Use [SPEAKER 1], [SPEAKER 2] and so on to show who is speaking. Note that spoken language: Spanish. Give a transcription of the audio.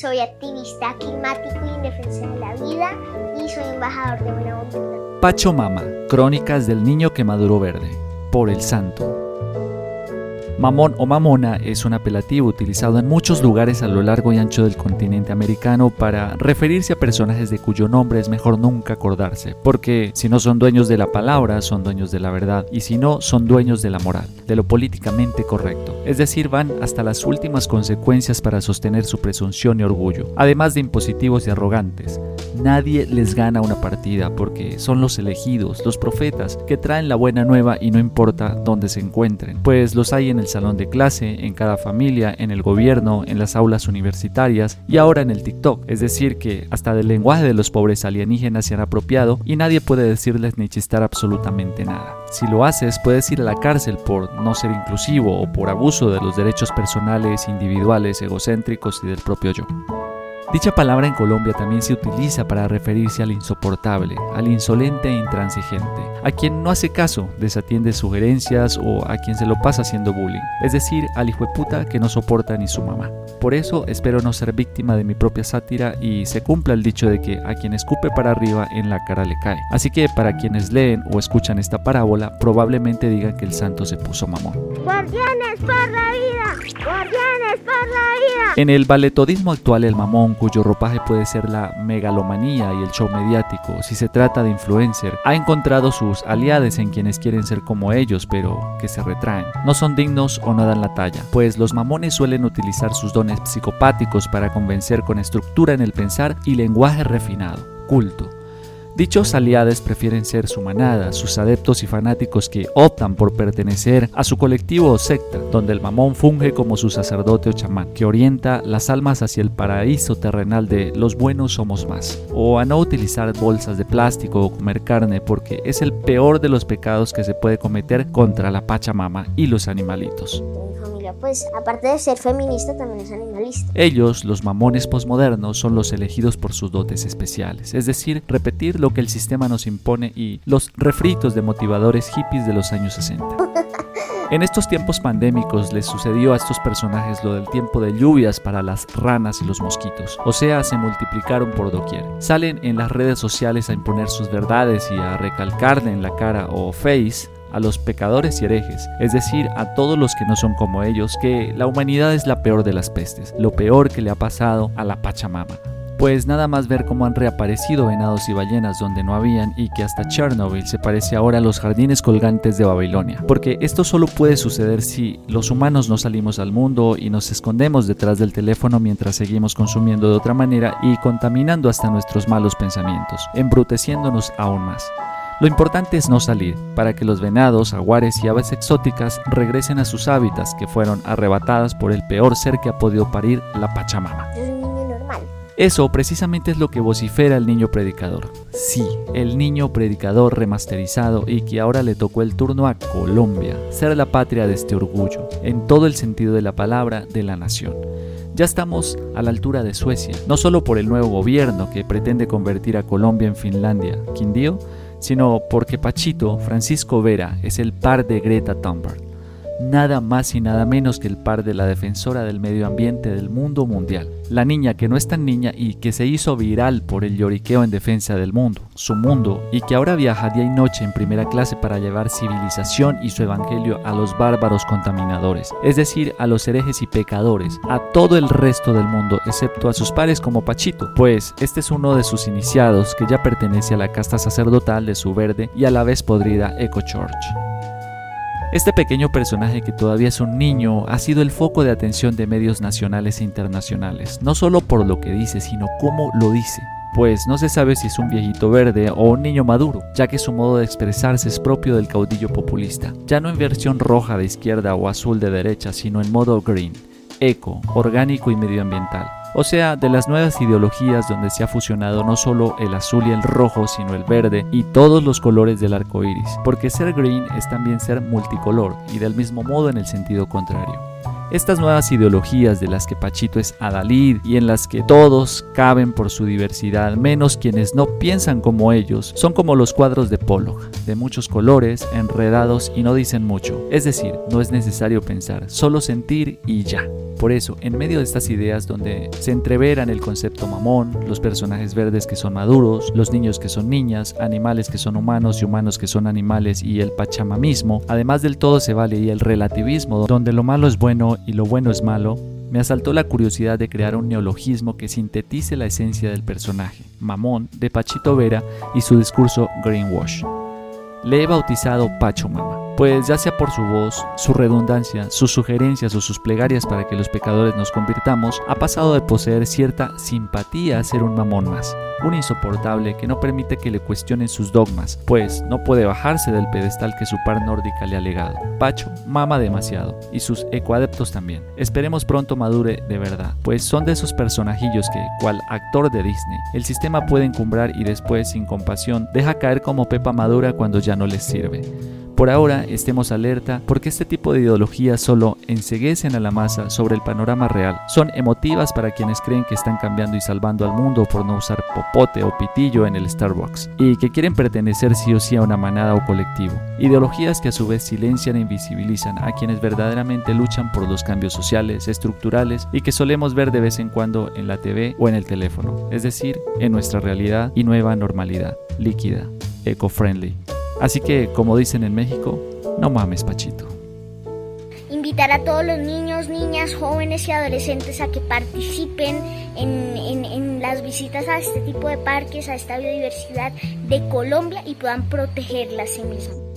[SPEAKER 1] soy activista climático y en defensa de la vida y soy embajador de Voluntad.
[SPEAKER 2] Pacho Mama, Crónicas del Niño que Maduró Verde, por el Santo. Mamón o mamona es un apelativo utilizado en muchos lugares a lo largo y ancho del continente americano para referirse a personajes de cuyo nombre es mejor nunca acordarse, porque si no son dueños de la palabra, son dueños de la verdad, y si no, son dueños de la moral, de lo políticamente correcto. Es decir, van hasta las últimas consecuencias para sostener su presunción y orgullo, además de impositivos y arrogantes. Nadie les gana una partida porque son los elegidos, los profetas, que traen la buena nueva y no importa dónde se encuentren, pues los hay en el salón de clase, en cada familia, en el gobierno, en las aulas universitarias y ahora en el TikTok. Es decir, que hasta del lenguaje de los pobres alienígenas se han apropiado y nadie puede decirles ni chistar absolutamente nada. Si lo haces, puedes ir a la cárcel por no ser inclusivo o por abuso de los derechos personales, individuales, egocéntricos y del propio yo. Dicha palabra en Colombia también se utiliza para referirse al insoportable, al insolente e intransigente, a quien no hace caso, desatiende sugerencias o a quien se lo pasa haciendo bullying, es decir, al hijo de puta que no soporta ni su mamá. Por eso espero no ser víctima de mi propia sátira y se cumpla el dicho de que a quien escupe para arriba en la cara le cae. Así que para quienes leen o escuchan esta parábola, probablemente digan que el santo se puso mamón.
[SPEAKER 1] Guardianes por la vida, guardianes por la.
[SPEAKER 2] En el balletodismo actual, el mamón cuyo ropaje puede ser la megalomanía y el show mediático, si se trata de influencer, ha encontrado sus aliados en quienes quieren ser como ellos, pero que se retraen. No son dignos o no dan la talla, pues los mamones suelen utilizar sus dones psicopáticos para convencer con estructura en el pensar y lenguaje refinado, culto. Dichos aliados prefieren ser su manada, sus adeptos y fanáticos que optan por pertenecer a su colectivo o secta, donde el mamón funge como su sacerdote o chamán, que orienta las almas hacia el paraíso terrenal de los buenos somos más, o a no utilizar bolsas de plástico o comer carne porque es el peor de los pecados que se puede cometer contra la Pachamama y los animalitos
[SPEAKER 1] pues aparte de ser feminista, también es animalista.
[SPEAKER 2] Ellos, los mamones posmodernos, son los elegidos por sus dotes especiales, es decir, repetir lo que el sistema nos impone y los refritos de motivadores hippies de los años 60. En estos tiempos pandémicos les sucedió a estos personajes lo del tiempo de lluvias para las ranas y los mosquitos, o sea, se multiplicaron por doquier. Salen en las redes sociales a imponer sus verdades y a recalcarle en la cara o face a los pecadores y herejes, es decir, a todos los que no son como ellos, que la humanidad es la peor de las pestes, lo peor que le ha pasado a la Pachamama. Pues nada más ver cómo han reaparecido venados y ballenas donde no habían y que hasta Chernobyl se parece ahora a los jardines colgantes de Babilonia. Porque esto solo puede suceder si los humanos no salimos al mundo y nos escondemos detrás del teléfono mientras seguimos consumiendo de otra manera y contaminando hasta nuestros malos pensamientos, embruteciéndonos aún más. Lo importante es no salir, para que los venados, aguares y aves exóticas regresen a sus hábitats que fueron arrebatadas por el peor ser que ha podido parir la Pachamama. Eso precisamente es lo que vocifera el niño predicador. Sí, el niño predicador remasterizado y que ahora le tocó el turno a Colombia, ser la patria de este orgullo, en todo el sentido de la palabra de la nación. Ya estamos a la altura de Suecia, no solo por el nuevo gobierno que pretende convertir a Colombia en Finlandia, Quindío, sino porque Pachito, Francisco Vera, es el par de Greta Thunberg, nada más y nada menos que el par de la defensora del medio ambiente del mundo mundial, la niña que no es tan niña y que se hizo viral por el lloriqueo en defensa del mundo, su mundo, y que ahora viaja día y noche en primera clase para llevar civilización y su evangelio a los bárbaros contaminadores, es decir, a los herejes y pecadores, a todo el resto del mundo, excepto a sus pares como Pachito, pues este es uno de sus iniciados que ya pertenece a la casta sacerdotal de su verde y a la vez podrida Eco Church. Este pequeño personaje que todavía es un niño ha sido el foco de atención de medios nacionales e internacionales, no solo por lo que dice, sino cómo lo dice. Pues no se sabe si es un viejito verde o un niño maduro, ya que su modo de expresarse es propio del caudillo populista, ya no en versión roja de izquierda o azul de derecha, sino en modo green, eco, orgánico y medioambiental o sea, de las nuevas ideologías donde se ha fusionado no solo el azul y el rojo, sino el verde y todos los colores del arco iris, porque ser green es también ser multicolor y del mismo modo en el sentido contrario. Estas nuevas ideologías de las que Pachito es Adalid y en las que todos caben por su diversidad, menos quienes no piensan como ellos, son como los cuadros de Pollock, de muchos colores, enredados y no dicen mucho. Es decir, no es necesario pensar, solo sentir y ya. Por eso, en medio de estas ideas donde se entreveran el concepto mamón, los personajes verdes que son maduros, los niños que son niñas, animales que son humanos y humanos que son animales y el pachamamismo, además del todo se vale y el relativismo, donde lo malo es bueno y lo bueno es malo, me asaltó la curiosidad de crear un neologismo que sintetice la esencia del personaje, Mamón, de Pachito Vera y su discurso Greenwash. Le he bautizado Pacho Mama pues ya sea por su voz, su redundancia, sus sugerencias o sus plegarias para que los pecadores nos convirtamos, ha pasado de poseer cierta simpatía a ser un mamón más, un insoportable que no permite que le cuestionen sus dogmas, pues no puede bajarse del pedestal que su par nórdica le ha legado. Pacho mama demasiado, y sus ecoadeptos también. Esperemos pronto madure de verdad, pues son de esos personajillos que, cual actor de Disney, el sistema puede encumbrar y después, sin compasión, deja caer como pepa madura cuando ya no les sirve. Por ahora estemos alerta porque este tipo de ideologías solo enseguecen a la masa sobre el panorama real. Son emotivas para quienes creen que están cambiando y salvando al mundo por no usar popote o pitillo en el Starbucks y que quieren pertenecer sí o sí a una manada o colectivo. Ideologías que a su vez silencian e invisibilizan a quienes verdaderamente luchan por los cambios sociales, estructurales y que solemos ver de vez en cuando en la TV o en el teléfono, es decir, en nuestra realidad y nueva normalidad, líquida, eco-friendly. Así que, como dicen en México, no mames, Pachito.
[SPEAKER 1] Invitar a todos los niños, niñas, jóvenes y adolescentes a que participen en, en las visitas a este tipo de parques, a esta biodiversidad de Colombia y puedan protegerla a sí mismos.